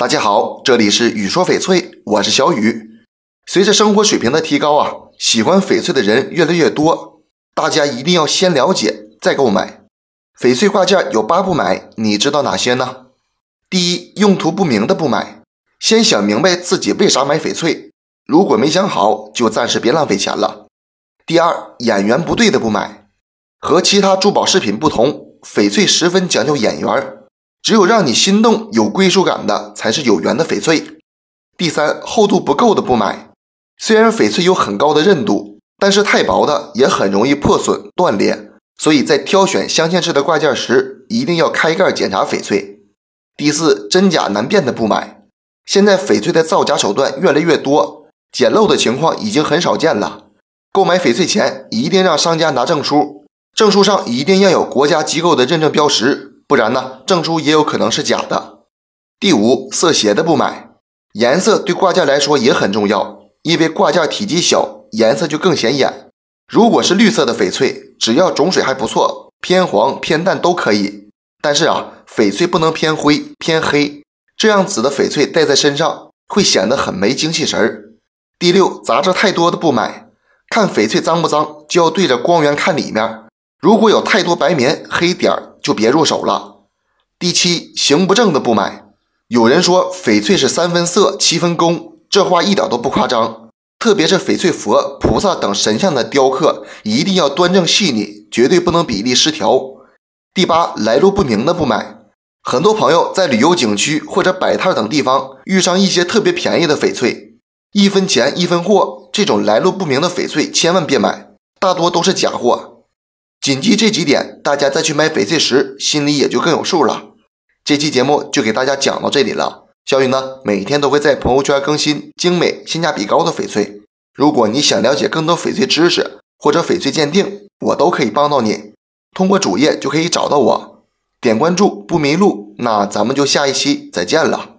大家好，这里是雨说翡翠，我是小雨。随着生活水平的提高啊，喜欢翡翠的人越来越多，大家一定要先了解再购买。翡翠挂件有八不买，你知道哪些呢？第一，用途不明的不买，先想明白自己为啥买翡翠，如果没想好，就暂时别浪费钱了。第二，眼缘不对的不买，和其他珠宝饰品不同，翡翠十分讲究眼缘。只有让你心动、有归属感的，才是有缘的翡翠。第三，厚度不够的不买。虽然翡翠有很高的韧度，但是太薄的也很容易破损断裂，所以在挑选镶嵌式的挂件时，一定要开盖检查翡翠。第四，真假难辨的不买。现在翡翠的造假手段越来越多，捡漏的情况已经很少见了。购买翡翠前，一定让商家拿证书，证书上一定要有国家机构的认证标识。不然呢，证书也有可能是假的。第五，色鞋的不买，颜色对挂件来说也很重要，因为挂件体积小，颜色就更显眼。如果是绿色的翡翠，只要种水还不错，偏黄偏淡都可以。但是啊，翡翠不能偏灰偏黑，这样子的翡翠戴在身上会显得很没精气神儿。第六，杂质太多的不买，看翡翠脏不脏，就要对着光源看里面，如果有太多白棉黑点儿。就别入手了。第七，行不正的不买。有人说翡翠是三分色七分工，这话一点都不夸张。特别是翡翠佛、菩萨等神像的雕刻，一定要端正细腻，绝对不能比例失调。第八，来路不明的不买。很多朋友在旅游景区或者摆摊等地方遇上一些特别便宜的翡翠，一分钱一分货，这种来路不明的翡翠千万别买，大多都是假货。谨记这几点，大家再去买翡翠时，心里也就更有数了。这期节目就给大家讲到这里了。小雨呢，每天都会在朋友圈更新精美、性价比高的翡翠。如果你想了解更多翡翠知识或者翡翠鉴定，我都可以帮到你。通过主页就可以找到我，点关注不迷路。那咱们就下一期再见了。